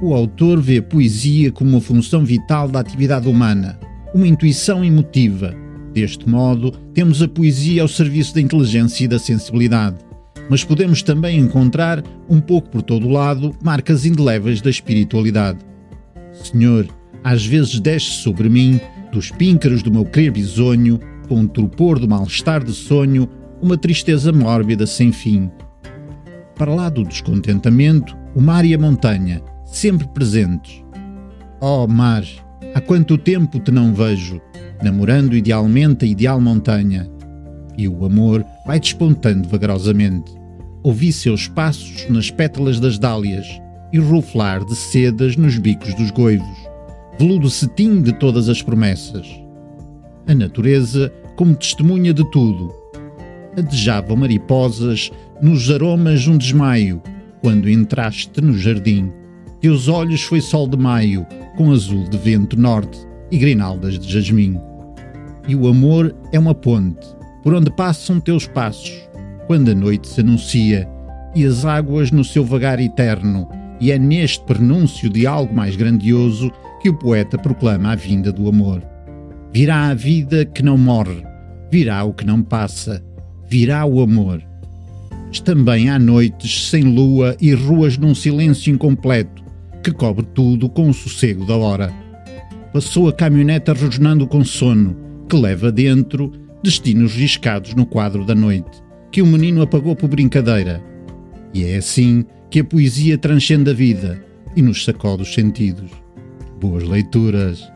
O autor vê a poesia como uma função vital da atividade humana, uma intuição emotiva. Deste modo, temos a poesia ao serviço da inteligência e da sensibilidade. Mas podemos também encontrar, um pouco por todo o lado, marcas indeléveis da espiritualidade. Senhor, às vezes desce sobre mim, dos píncaros do meu querer bisonho, com o torpor do mal-estar de sonho, uma tristeza mórbida sem fim. Para lá do descontentamento, o mar e a montanha, sempre presentes. Oh, mar, há quanto tempo te não vejo, namorando idealmente a ideal montanha. E o amor vai despontando vagarosamente. Ouvi seus passos nas pétalas das dálias e ruflar de sedas nos bicos dos goivos, veludo cetim de todas as promessas. A natureza como testemunha de tudo. Adejavam mariposas nos aromas um desmaio, quando entraste no jardim. Teus olhos foi sol de maio, com azul de vento norte e grinaldas de jasmim. E o amor é uma ponte, por onde passam teus passos, quando a noite se anuncia, e as águas no seu vagar eterno, e é neste prenúncio de algo mais grandioso que o poeta proclama a vinda do amor. Virá a vida que não morre, virá o que não passa, virá o amor. Mas também há noites sem lua e ruas num silêncio incompleto, que cobre tudo com o sossego da hora. Passou a caminhoneta rosnando com sono, que leva dentro destinos riscados no quadro da noite, que o menino apagou por brincadeira. E é assim que a poesia transcende a vida e nos sacode os sentidos. Boas leituras!